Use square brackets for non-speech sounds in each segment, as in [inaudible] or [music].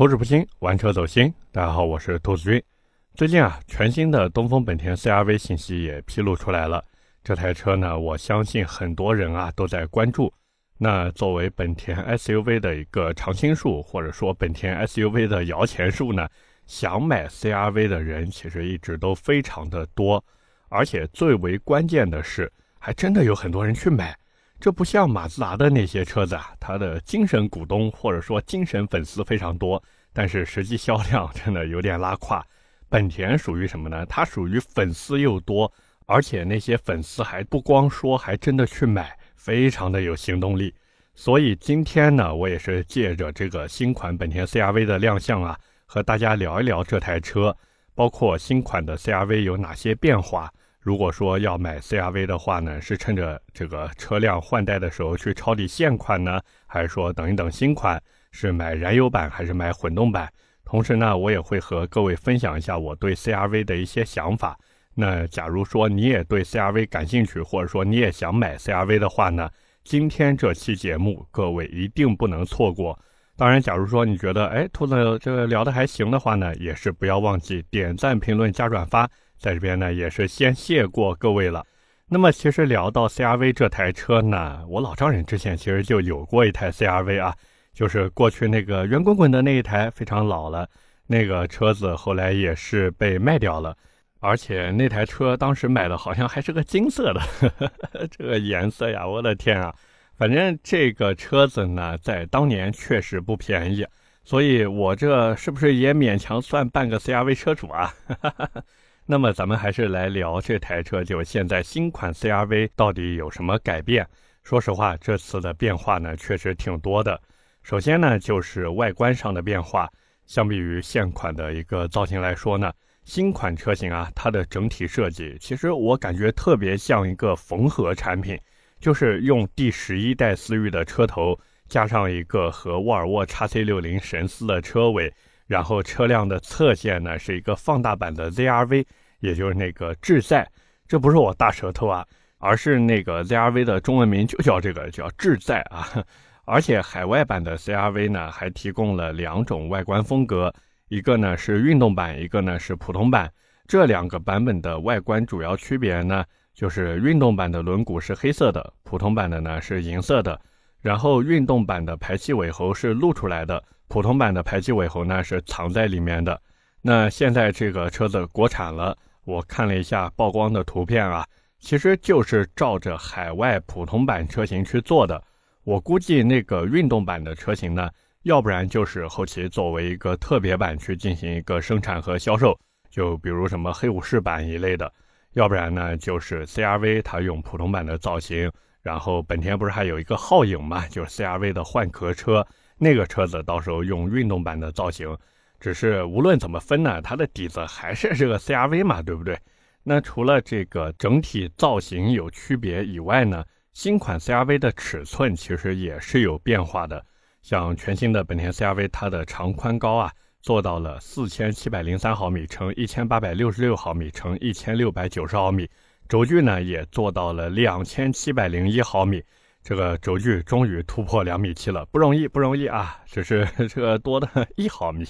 口齿不清，玩车走心。大家好，我是兔子君。最近啊，全新的东风本田 CR-V 信息也披露出来了。这台车呢，我相信很多人啊都在关注。那作为本田 SUV 的一个常青树，或者说本田 SUV 的摇钱树呢，想买 CR-V 的人其实一直都非常的多。而且最为关键的是，还真的有很多人去买。这不像马自达的那些车子啊，它的精神股东或者说精神粉丝非常多，但是实际销量真的有点拉胯。本田属于什么呢？它属于粉丝又多，而且那些粉丝还不光说，还真的去买，非常的有行动力。所以今天呢，我也是借着这个新款本田 CR-V 的亮相啊，和大家聊一聊这台车，包括新款的 CR-V 有哪些变化。如果说要买 CRV 的话呢，是趁着这个车辆换代的时候去抄底现款呢，还是说等一等新款？是买燃油版还是买混动版？同时呢，我也会和各位分享一下我对 CRV 的一些想法。那假如说你也对 CRV 感兴趣，或者说你也想买 CRV 的话呢，今天这期节目各位一定不能错过。当然，假如说你觉得哎，兔子这个聊的还行的话呢，也是不要忘记点赞、评论、加转发。在这边呢，也是先谢过各位了。那么，其实聊到 CRV 这台车呢，我老丈人之前其实就有过一台 CRV 啊，就是过去那个圆滚滚的那一台，非常老了。那个车子后来也是被卖掉了，而且那台车当时买的好像还是个金色的，[laughs] 这个颜色呀，我的天啊！反正这个车子呢，在当年确实不便宜，所以我这是不是也勉强算半个 CRV 车主啊？[laughs] 那么咱们还是来聊这台车，就现在新款 CRV 到底有什么改变？说实话，这次的变化呢确实挺多的。首先呢，就是外观上的变化，相比于现款的一个造型来说呢，新款车型啊，它的整体设计其实我感觉特别像一个缝合产品，就是用第十一代思域的车头，加上一个和沃尔沃 x C 六零神似的车尾。然后车辆的侧线呢是一个放大版的 ZRV，也就是那个智在，这不是我大舌头啊，而是那个 ZRV 的中文名就叫这个叫智在啊。[laughs] 而且海外版的 CRV 呢还提供了两种外观风格，一个呢是运动版，一个呢是普通版。这两个版本的外观主要区别呢，就是运动版的轮毂是黑色的，普通版的呢是银色的。然后运动版的排气尾喉是露出来的。普通版的排气尾喉呢是藏在里面的。那现在这个车子国产了，我看了一下曝光的图片啊，其实就是照着海外普通版车型去做的。我估计那个运动版的车型呢，要不然就是后期作为一个特别版去进行一个生产和销售，就比如什么黑武士版一类的；要不然呢，就是 CRV 它用普通版的造型，然后本田不是还有一个皓影嘛，就是 CRV 的换壳车。那个车子到时候用运动版的造型，只是无论怎么分呢，它的底子还是这个 CRV 嘛，对不对？那除了这个整体造型有区别以外呢，新款 CRV 的尺寸其实也是有变化的。像全新的本田 CRV，它的长宽高啊做到了四千七百零三毫米乘一千八百六十六毫米乘一千六百九十毫米，轴距呢也做到了两千七百零一毫米。这个轴距终于突破两米七了，不容易，不容易啊！只是 [laughs] 这个多的 [laughs] 一毫米。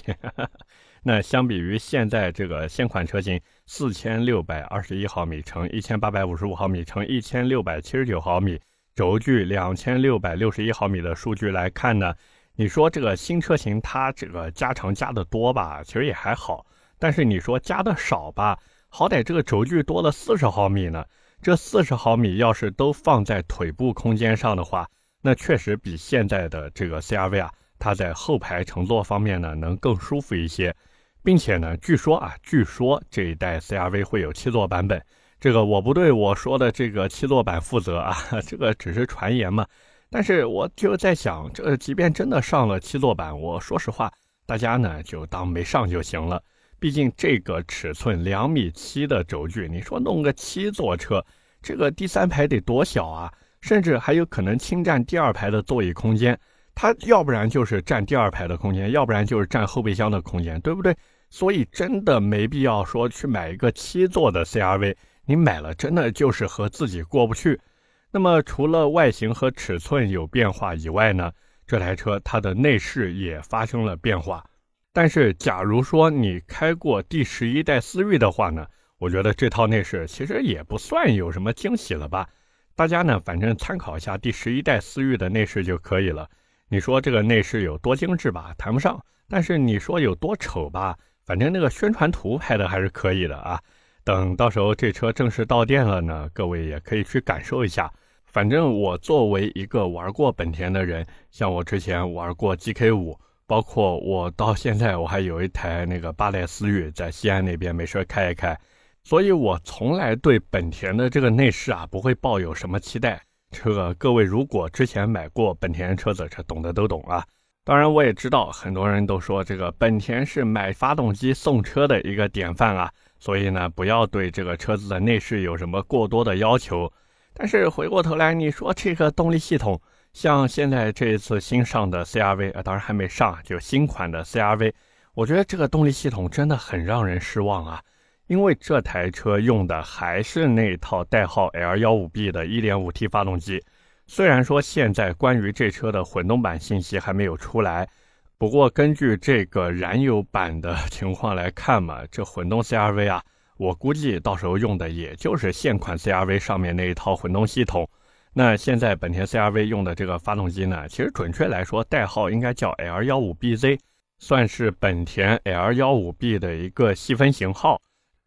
[laughs] 那相比于现在这个现款车型四千六百二十一毫米乘一千八百五十五毫米乘一千六百七十九毫米，轴距两千六百六十一毫米的数据来看呢，你说这个新车型它这个加长加的多吧，其实也还好。但是你说加的少吧，好歹这个轴距多了四十毫米呢。这四十毫米要是都放在腿部空间上的话，那确实比现在的这个 CRV 啊，它在后排乘坐方面呢能更舒服一些，并且呢，据说啊，据说这一代 CRV 会有七座版本，这个我不对我说的这个七座版负责啊，[laughs] 这个只是传言嘛。但是我就在想，这即便真的上了七座版，我说实话，大家呢就当没上就行了。毕竟这个尺寸两米七的轴距，你说弄个七座车，这个第三排得多小啊？甚至还有可能侵占第二排的座椅空间。它要不然就是占第二排的空间，要不然就是占后备箱的空间，对不对？所以真的没必要说去买一个七座的 CRV，你买了真的就是和自己过不去。那么除了外形和尺寸有变化以外呢，这台车它的内饰也发生了变化。但是假如说你开过第十一代思域的话呢，我觉得这套内饰其实也不算有什么惊喜了吧。大家呢，反正参考一下第十一代思域的内饰就可以了。你说这个内饰有多精致吧，谈不上；但是你说有多丑吧，反正那个宣传图拍的还是可以的啊。等到时候这车正式到店了呢，各位也可以去感受一下。反正我作为一个玩过本田的人，像我之前玩过 GK 五，包括我到现在我还有一台那个八代思域在西安那边没事开一开，所以我从来对本田的这个内饰啊不会抱有什么期待。这个各位如果之前买过本田车子，这懂的都懂啊。当然我也知道很多人都说这个本田是买发动机送车的一个典范啊，所以呢不要对这个车子的内饰有什么过多的要求。但是回过头来，你说这个动力系统，像现在这一次新上的 CRV 啊，当然还没上，就新款的 CRV，我觉得这个动力系统真的很让人失望啊！因为这台车用的还是那套代号 L15B 的 1.5T 发动机，虽然说现在关于这车的混动版信息还没有出来，不过根据这个燃油版的 [laughs] 情况来看嘛，这混动 CRV 啊。我估计到时候用的也就是现款 CRV 上面那一套混动系统。那现在本田 CRV 用的这个发动机呢，其实准确来说代号应该叫 L15BZ，算是本田 L15B 的一个细分型号。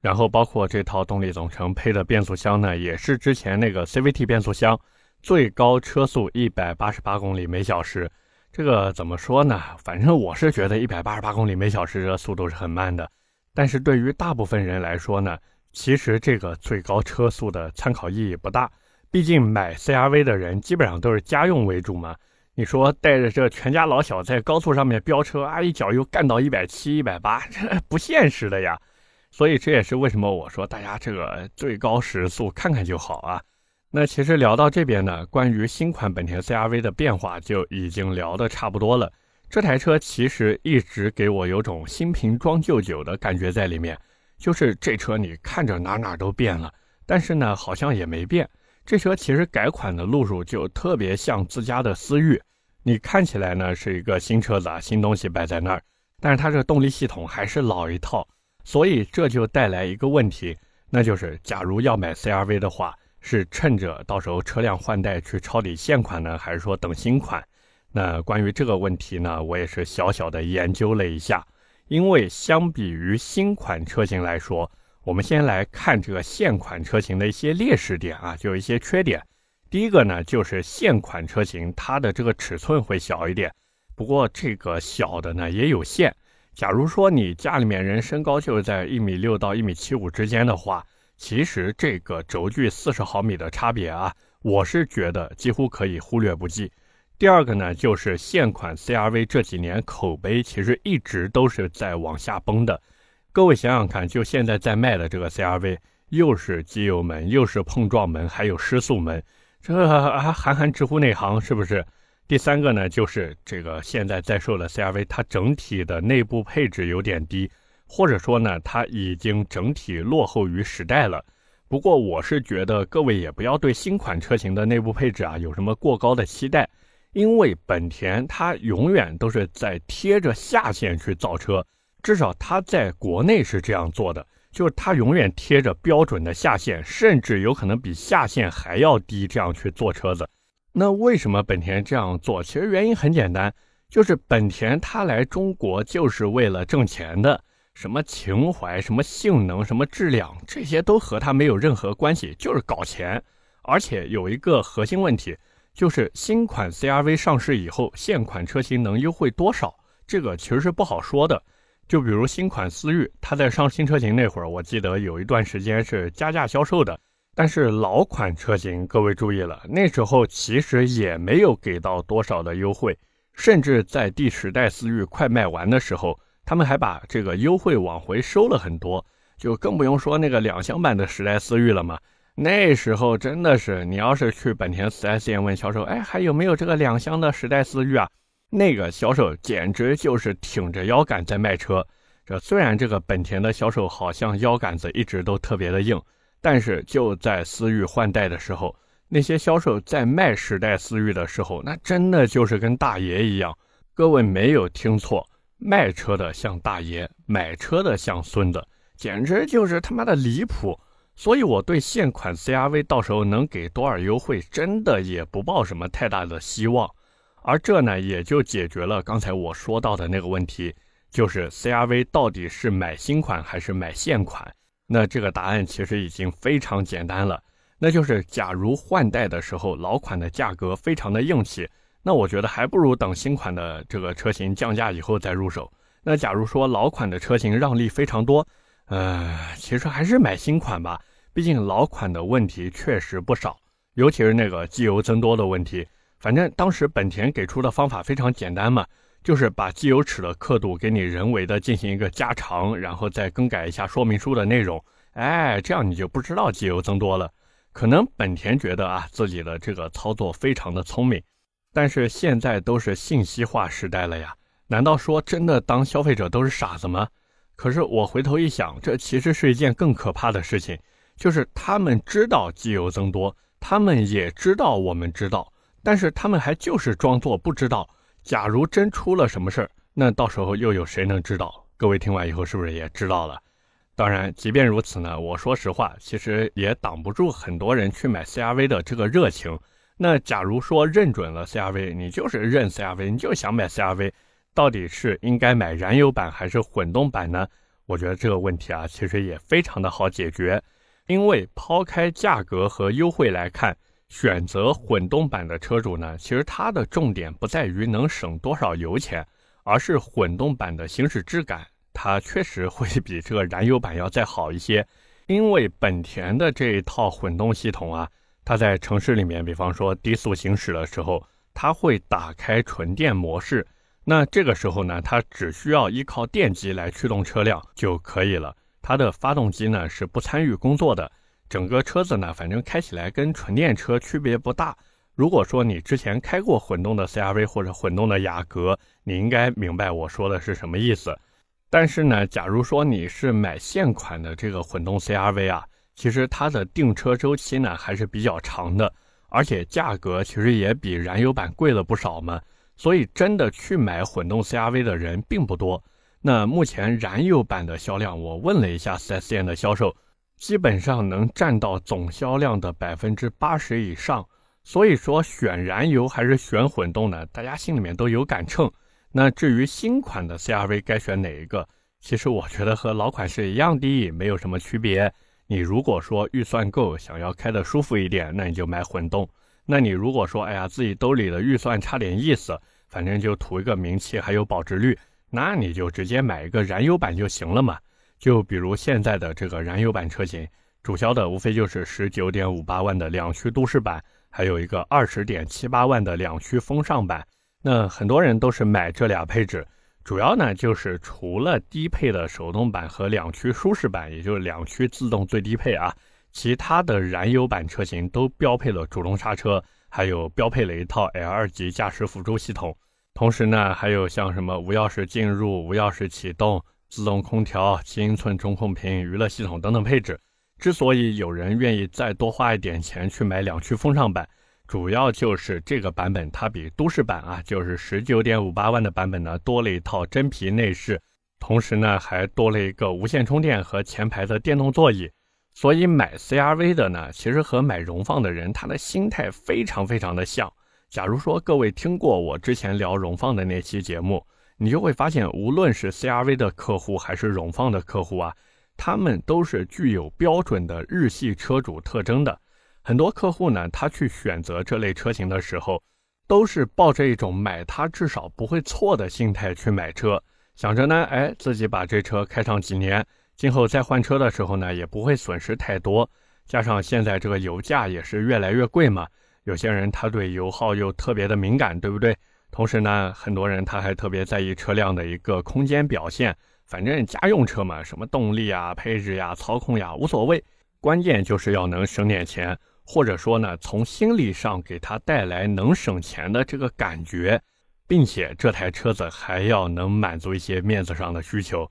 然后包括这套动力总成配的变速箱呢，也是之前那个 CVT 变速箱，最高车速一百八十八公里每小时。这个怎么说呢？反正我是觉得一百八十八公里每小时的速度是很慢的。但是对于大部分人来说呢，其实这个最高车速的参考意义不大。毕竟买 CRV 的人基本上都是家用为主嘛。你说带着这全家老小在高速上面飙车啊，一脚油干到一百七、一百八，这不现实的呀。所以这也是为什么我说大家这个最高时速看看就好啊。那其实聊到这边呢，关于新款本田 CRV 的变化就已经聊得差不多了。这台车其实一直给我有种新瓶装旧酒的感觉在里面，就是这车你看着哪哪都变了，但是呢好像也没变。这车其实改款的路数就特别像自家的思域，你看起来呢是一个新车子啊，新东西摆在那儿，但是它这个动力系统还是老一套，所以这就带来一个问题，那就是假如要买 CRV 的话，是趁着到时候车辆换代去抄底现款呢，还是说等新款？那关于这个问题呢，我也是小小的研究了一下。因为相比于新款车型来说，我们先来看这个现款车型的一些劣势点啊，就有一些缺点。第一个呢，就是现款车型它的这个尺寸会小一点，不过这个小的呢也有限。假如说你家里面人身高就是在一米六到一米七五之间的话，其实这个轴距四十毫米的差别啊，我是觉得几乎可以忽略不计。第二个呢，就是现款 CRV 这几年口碑其实一直都是在往下崩的。各位想想看，就现在在卖的这个 CRV，又是机油门，又是碰撞门，还有失速门，这啊韩寒直呼内行是不是？第三个呢，就是这个现在在售的 CRV，它整体的内部配置有点低，或者说呢，它已经整体落后于时代了。不过我是觉得各位也不要对新款车型的内部配置啊有什么过高的期待。因为本田它永远都是在贴着下限去造车，至少它在国内是这样做的，就是它永远贴着标准的下限，甚至有可能比下限还要低，这样去做车子。那为什么本田这样做？其实原因很简单，就是本田它来中国就是为了挣钱的，什么情怀、什么性能、什么质量，这些都和它没有任何关系，就是搞钱。而且有一个核心问题。就是新款 CRV 上市以后，现款车型能优惠多少？这个其实是不好说的。就比如新款思域，它在上新车型那会儿，我记得有一段时间是加价销售的。但是老款车型，各位注意了，那时候其实也没有给到多少的优惠，甚至在第十代思域快卖完的时候，他们还把这个优惠往回收了很多。就更不用说那个两厢版的十代思域了嘛。那时候真的是，你要是去本田 4S 店问销售，哎，还有没有这个两厢的十代思域啊？那个销售简直就是挺着腰杆在卖车。这虽然这个本田的销售好像腰杆子一直都特别的硬，但是就在思域换代的时候，那些销售在卖时代思域的时候，那真的就是跟大爷一样。各位没有听错，卖车的像大爷，买车的像孙子，简直就是他妈的离谱。所以我对现款 CRV 到时候能给多少优惠，真的也不抱什么太大的希望。而这呢，也就解决了刚才我说到的那个问题，就是 CRV 到底是买新款还是买现款？那这个答案其实已经非常简单了，那就是假如换代的时候老款的价格非常的硬气，那我觉得还不如等新款的这个车型降价以后再入手。那假如说老款的车型让利非常多。呃，其实还是买新款吧，毕竟老款的问题确实不少，尤其是那个机油增多的问题。反正当时本田给出的方法非常简单嘛，就是把机油尺的刻度给你人为的进行一个加长，然后再更改一下说明书的内容，哎，这样你就不知道机油增多了。可能本田觉得啊自己的这个操作非常的聪明，但是现在都是信息化时代了呀，难道说真的当消费者都是傻子吗？可是我回头一想，这其实是一件更可怕的事情，就是他们知道机油增多，他们也知道我们知道，但是他们还就是装作不知道。假如真出了什么事儿，那到时候又有谁能知道？各位听完以后是不是也知道了？当然，即便如此呢，我说实话，其实也挡不住很多人去买 CRV 的这个热情。那假如说认准了 CRV，你就是认 CRV，你就想买 CRV。到底是应该买燃油版还是混动版呢？我觉得这个问题啊，其实也非常的好解决。因为抛开价格和优惠来看，选择混动版的车主呢，其实它的重点不在于能省多少油钱，而是混动版的行驶质感，它确实会比这个燃油版要再好一些。因为本田的这一套混动系统啊，它在城市里面，比方说低速行驶的时候，它会打开纯电模式。那这个时候呢，它只需要依靠电机来驱动车辆就可以了。它的发动机呢是不参与工作的，整个车子呢反正开起来跟纯电车区别不大。如果说你之前开过混动的 CRV 或者混动的雅阁，你应该明白我说的是什么意思。但是呢，假如说你是买现款的这个混动 CRV 啊，其实它的订车周期呢还是比较长的，而且价格其实也比燃油版贵了不少嘛。所以，真的去买混动 CRV 的人并不多。那目前燃油版的销量，我问了一下 4S 店的销售，基本上能占到总销量的百分之八十以上。所以说，选燃油还是选混动呢？大家心里面都有杆秤。那至于新款的 CRV 该选哪一个，其实我觉得和老款是一样的，没有什么区别。你如果说预算够，想要开的舒服一点，那你就买混动。那你如果说，哎呀，自己兜里的预算差点意思，反正就图一个名气还有保值率，那你就直接买一个燃油版就行了嘛。就比如现在的这个燃油版车型，主销的无非就是十九点五八万的两驱都市版，还有一个二十点七八万的两驱风尚版。那很多人都是买这俩配置，主要呢就是除了低配的手动版和两驱舒适版，也就是两驱自动最低配啊。其他的燃油版车型都标配了主动刹车，还有标配了一套 L 级驾驶辅助系统。同时呢，还有像什么无钥匙进入、无钥匙启动、自动空调、七英寸中控屏、娱乐系统等等配置。之所以有人愿意再多花一点钱去买两驱风尚版，主要就是这个版本它比都市版啊，就是十九点五八万的版本呢多了一套真皮内饰，同时呢还多了一个无线充电和前排的电动座椅。所以买 CRV 的呢，其实和买荣放的人他的心态非常非常的像。假如说各位听过我之前聊荣放的那期节目，你就会发现，无论是 CRV 的客户还是荣放的客户啊，他们都是具有标准的日系车主特征的。很多客户呢，他去选择这类车型的时候，都是抱着一种买它至少不会错的心态去买车，想着呢，哎，自己把这车开上几年。今后再换车的时候呢，也不会损失太多。加上现在这个油价也是越来越贵嘛，有些人他对油耗又特别的敏感，对不对？同时呢，很多人他还特别在意车辆的一个空间表现。反正家用车嘛，什么动力啊、配置呀、操控呀，无所谓，关键就是要能省点钱，或者说呢，从心理上给他带来能省钱的这个感觉，并且这台车子还要能满足一些面子上的需求。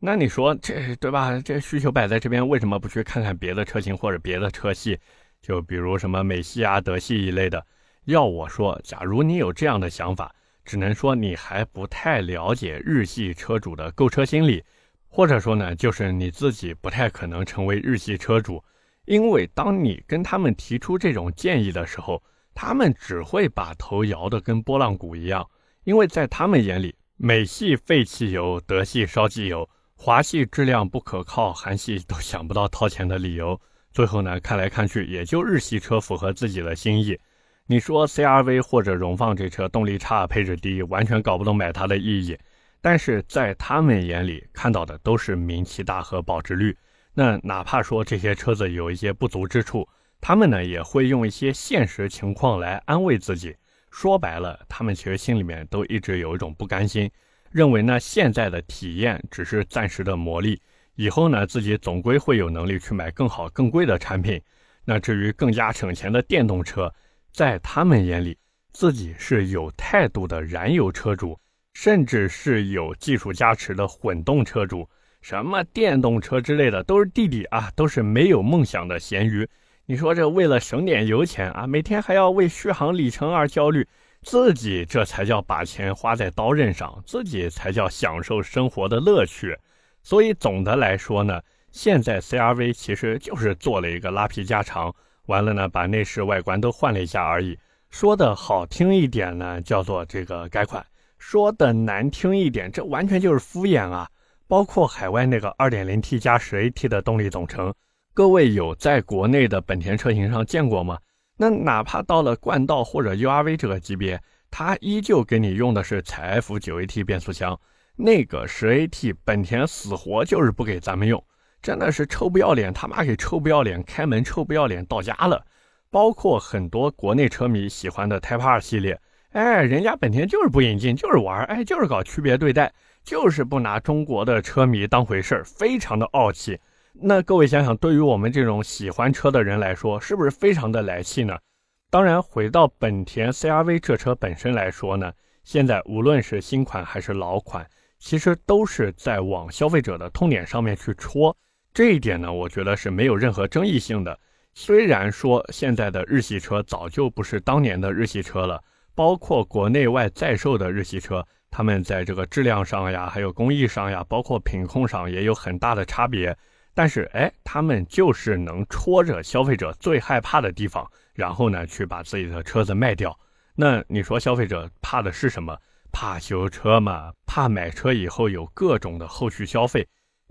那你说这对吧？这需求摆在这边，为什么不去看看别的车型或者别的车系？就比如什么美系啊、德系一类的。要我说，假如你有这样的想法，只能说你还不太了解日系车主的购车心理，或者说呢，就是你自己不太可能成为日系车主，因为当你跟他们提出这种建议的时候，他们只会把头摇得跟拨浪鼓一样，因为在他们眼里，美系废汽油，德系烧机油，华系质量不可靠，韩系都想不到掏钱的理由。最后呢，看来看去，也就日系车符合自己的心意。你说 CRV 或者荣放这车动力差、配置低，完全搞不懂买它的意义。但是在他们眼里看到的都是名气大和保值率。那哪怕说这些车子有一些不足之处，他们呢也会用一些现实情况来安慰自己。说白了，他们其实心里面都一直有一种不甘心，认为呢现在的体验只是暂时的磨砺。以后呢，自己总归会有能力去买更好、更贵的产品。那至于更加省钱的电动车，在他们眼里，自己是有态度的燃油车主，甚至是有技术加持的混动车主。什么电动车之类的，都是弟弟啊，都是没有梦想的咸鱼。你说这为了省点油钱啊，每天还要为续航里程而焦虑，自己这才叫把钱花在刀刃上，自己才叫享受生活的乐趣。所以总的来说呢，现在 CRV 其实就是做了一个拉皮加长，完了呢，把内饰外观都换了一下而已。说的好听一点呢，叫做这个改款；说的难听一点，这完全就是敷衍啊！包括海外那个 2.0T 加 10AT 的动力总成，各位有在国内的本田车型上见过吗？那哪怕到了冠道或者 URV 这个级别，它依旧给你用的是采埃孚 9AT 变速箱。那个十 AT 本田死活就是不给咱们用，真的是臭不要脸，他妈给臭不要脸，开门臭不要脸到家了。包括很多国内车迷喜欢的 Type R 系列，哎，人家本田就是不引进，就是玩，哎，就是搞区别对待，就是不拿中国的车迷当回事儿，非常的傲气。那各位想想，对于我们这种喜欢车的人来说，是不是非常的来气呢？当然，回到本田 CRV 这车本身来说呢，现在无论是新款还是老款。其实都是在往消费者的痛点上面去戳，这一点呢，我觉得是没有任何争议性的。虽然说现在的日系车早就不是当年的日系车了，包括国内外在售的日系车，他们在这个质量上呀，还有工艺上呀，包括品控上也有很大的差别。但是，哎，他们就是能戳着消费者最害怕的地方，然后呢，去把自己的车子卖掉。那你说消费者怕的是什么？怕修车嘛？怕买车以后有各种的后续消费，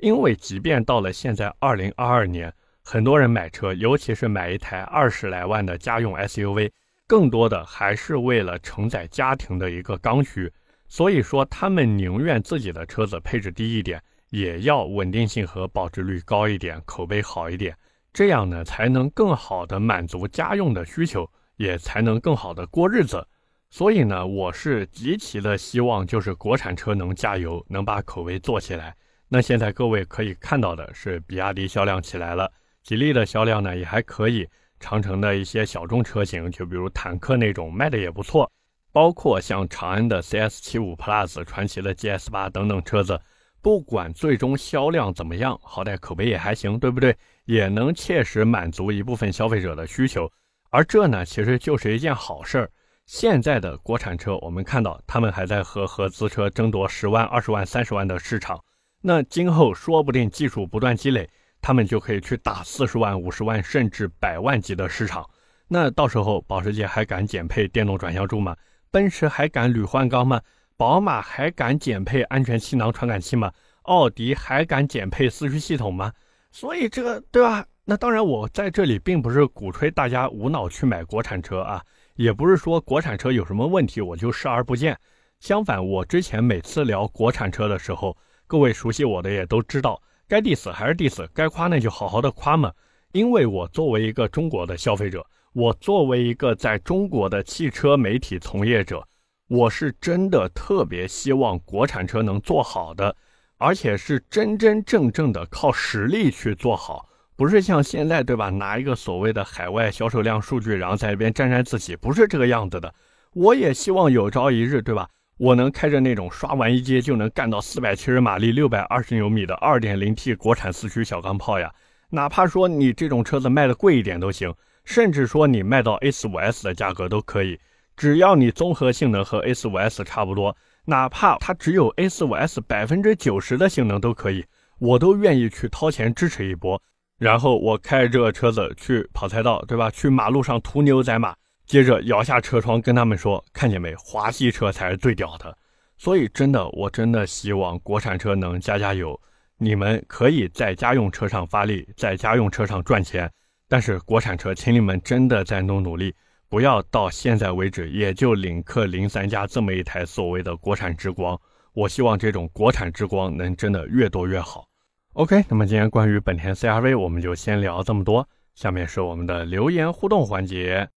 因为即便到了现在二零二二年，很多人买车，尤其是买一台二十来万的家用 SUV，更多的还是为了承载家庭的一个刚需。所以说，他们宁愿自己的车子配置低一点，也要稳定性和保值率高一点，口碑好一点，这样呢，才能更好的满足家用的需求，也才能更好的过日子。所以呢，我是极其的希望，就是国产车能加油，能把口碑做起来。那现在各位可以看到的是，比亚迪销量起来了，吉利的销量呢也还可以，长城的一些小众车型，就比如坦克那种卖的也不错，包括像长安的 CS75 Plus、传祺的 GS8 等等车子，不管最终销量怎么样，好歹口碑也还行，对不对？也能切实满足一部分消费者的需求，而这呢，其实就是一件好事儿。现在的国产车，我们看到他们还在和合资车争夺十万、二十万、三十万的市场。那今后说不定技术不断积累，他们就可以去打四十万、五十万甚至百万级的市场。那到时候保时捷还敢减配电动转向柱吗？奔驰还敢铝换钢吗？宝马还敢减配安全气囊传感器吗？奥迪还敢减配四驱系统吗？所以这个对吧？那当然，我在这里并不是鼓吹大家无脑去买国产车啊。也不是说国产车有什么问题我就视而不见，相反，我之前每次聊国产车的时候，各位熟悉我的也都知道，该 diss 还是 diss，该夸那就好好的夸嘛。因为我作为一个中国的消费者，我作为一个在中国的汽车媒体从业者，我是真的特别希望国产车能做好的，而且是真真正正的靠实力去做好。不是像现在对吧？拿一个所谓的海外销售量数据，然后在那边沾沾自喜，不是这个样子的。我也希望有朝一日，对吧？我能开着那种刷完一阶就能干到四百七十马力、六百二十牛米的二点零 T 国产四驱小钢炮呀！哪怕说你这种车子卖的贵一点都行，甚至说你卖到 A 四五 S 的价格都可以。只要你综合性能和 A 四五 S 差不多，哪怕它只有 A 四五 S 百分之九十的性能都可以，我都愿意去掏钱支持一波。然后我开着这个车子去跑赛道，对吧？去马路上屠牛宰马，接着摇下车窗跟他们说：“看见没，华系车才是最屌的。”所以真的，我真的希望国产车能加加油。你们可以在家用车上发力，在家用车上赚钱，但是国产车，请你们真的再努努力，不要到现在为止也就领克零三加这么一台所谓的国产之光。我希望这种国产之光能真的越多越好。OK，那么今天关于本田 CRV 我们就先聊这么多。下面是我们的留言互动环节。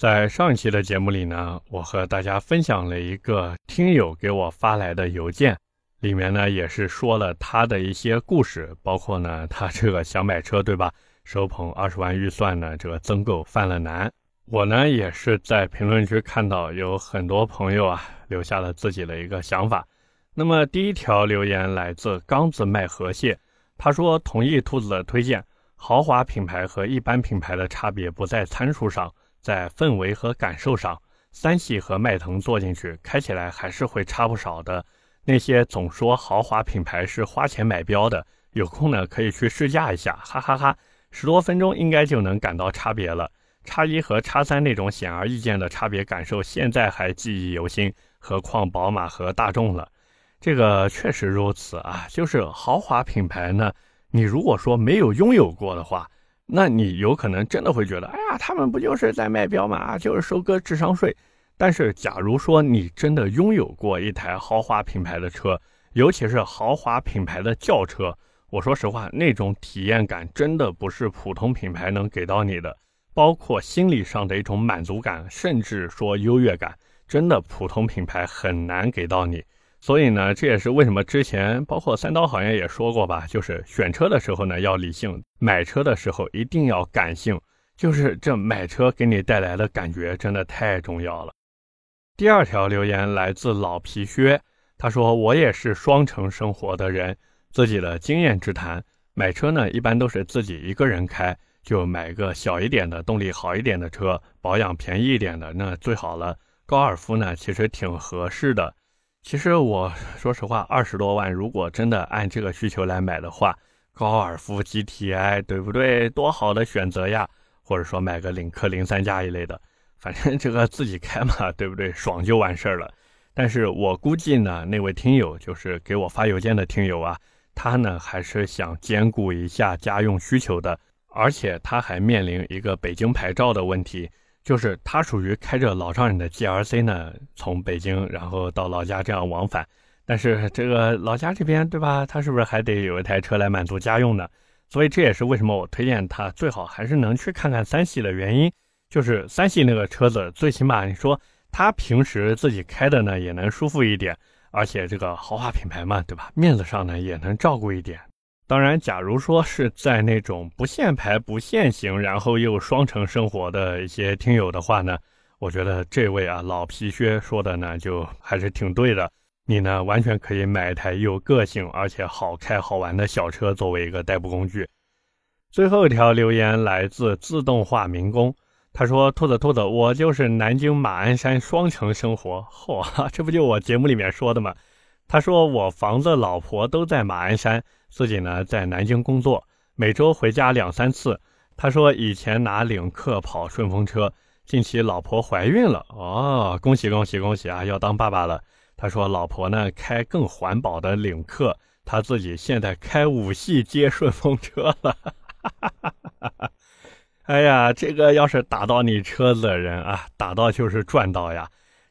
在上一期的节目里呢，我和大家分享了一个听友给我发来的邮件，里面呢也是说了他的一些故事，包括呢他这个想买车，对吧？手捧二十万预算呢，这个增购犯了难。我呢也是在评论区看到有很多朋友啊留下了自己的一个想法。那么第一条留言来自刚子卖河蟹，他说同意兔子的推荐，豪华品牌和一般品牌的差别不在参数上，在氛围和感受上。三系和迈腾坐进去开起来还是会差不少的。那些总说豪华品牌是花钱买标的，有空呢可以去试驾一下，哈哈哈，十多分钟应该就能感到差别了。叉一和叉三那种显而易见的差别感受，现在还记忆犹新，何况宝马和大众了。这个确实如此啊，就是豪华品牌呢，你如果说没有拥有过的话，那你有可能真的会觉得，哎呀，他们不就是在卖标嘛，就是收割智商税。但是，假如说你真的拥有过一台豪华品牌的车，尤其是豪华品牌的轿车，我说实话，那种体验感真的不是普通品牌能给到你的，包括心理上的一种满足感，甚至说优越感，真的普通品牌很难给到你。所以呢，这也是为什么之前包括三刀好像也说过吧，就是选车的时候呢要理性，买车的时候一定要感性，就是这买车给你带来的感觉真的太重要了。第二条留言来自老皮靴，他说我也是双城生活的人，自己的经验之谈，买车呢一般都是自己一个人开，就买个小一点的、动力好一点的车，保养便宜一点的那最好了。高尔夫呢其实挺合适的。其实我说实话，二十多万如果真的按这个需求来买的话，高尔夫 GTI 对不对？多好的选择呀！或者说买个领克零三加一类的，反正这个自己开嘛，对不对？爽就完事儿了。但是我估计呢，那位听友就是给我发邮件的听友啊，他呢还是想兼顾一下家用需求的，而且他还面临一个北京牌照的问题。就是他属于开着老丈人的 G R C 呢，从北京然后到老家这样往返，但是这个老家这边对吧？他是不是还得有一台车来满足家用呢？所以这也是为什么我推荐他最好还是能去看看三系的原因。就是三系那个车子，最起码你说他平时自己开的呢也能舒服一点，而且这个豪华品牌嘛，对吧？面子上呢也能照顾一点。当然，假如说是在那种不限牌、不限行，然后又双城生活的一些听友的话呢，我觉得这位啊老皮靴说的呢就还是挺对的。你呢完全可以买一台有个性而且好开好玩的小车作为一个代步工具。最后一条留言来自自动化民工，他说：“兔子兔子，我就是南京马鞍山双城生活。”嚯，[laughs] 这不就我节目里面说的吗？他说：“我房子、老婆都在马鞍山。”自己呢在南京工作，每周回家两三次。他说以前拿领克跑顺风车，近期老婆怀孕了哦，恭喜恭喜恭喜啊，要当爸爸了。他说老婆呢开更环保的领克，他自己现在开五系接顺风车了。[laughs] 哎呀，这个要是打到你车子的人啊，打到就是赚到呀。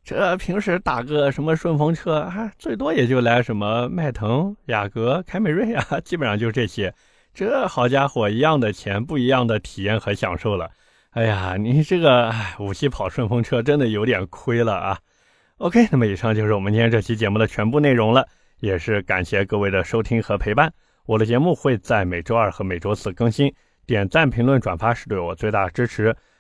这平时打个什么顺风车啊，最多也就来什么迈腾、雅阁、凯美瑞啊，[laughs] 基本上就这些。这好家伙，一样的钱，不一样的体验和享受了。哎呀，你这个五系跑顺风车真的有点亏了啊。OK，那么以上就是我们今天这期节目的全部内容了，也是感谢各位的收听和陪伴。我的节目会在每周二和每周四更新，点赞、评论、转发是对我最大的支持。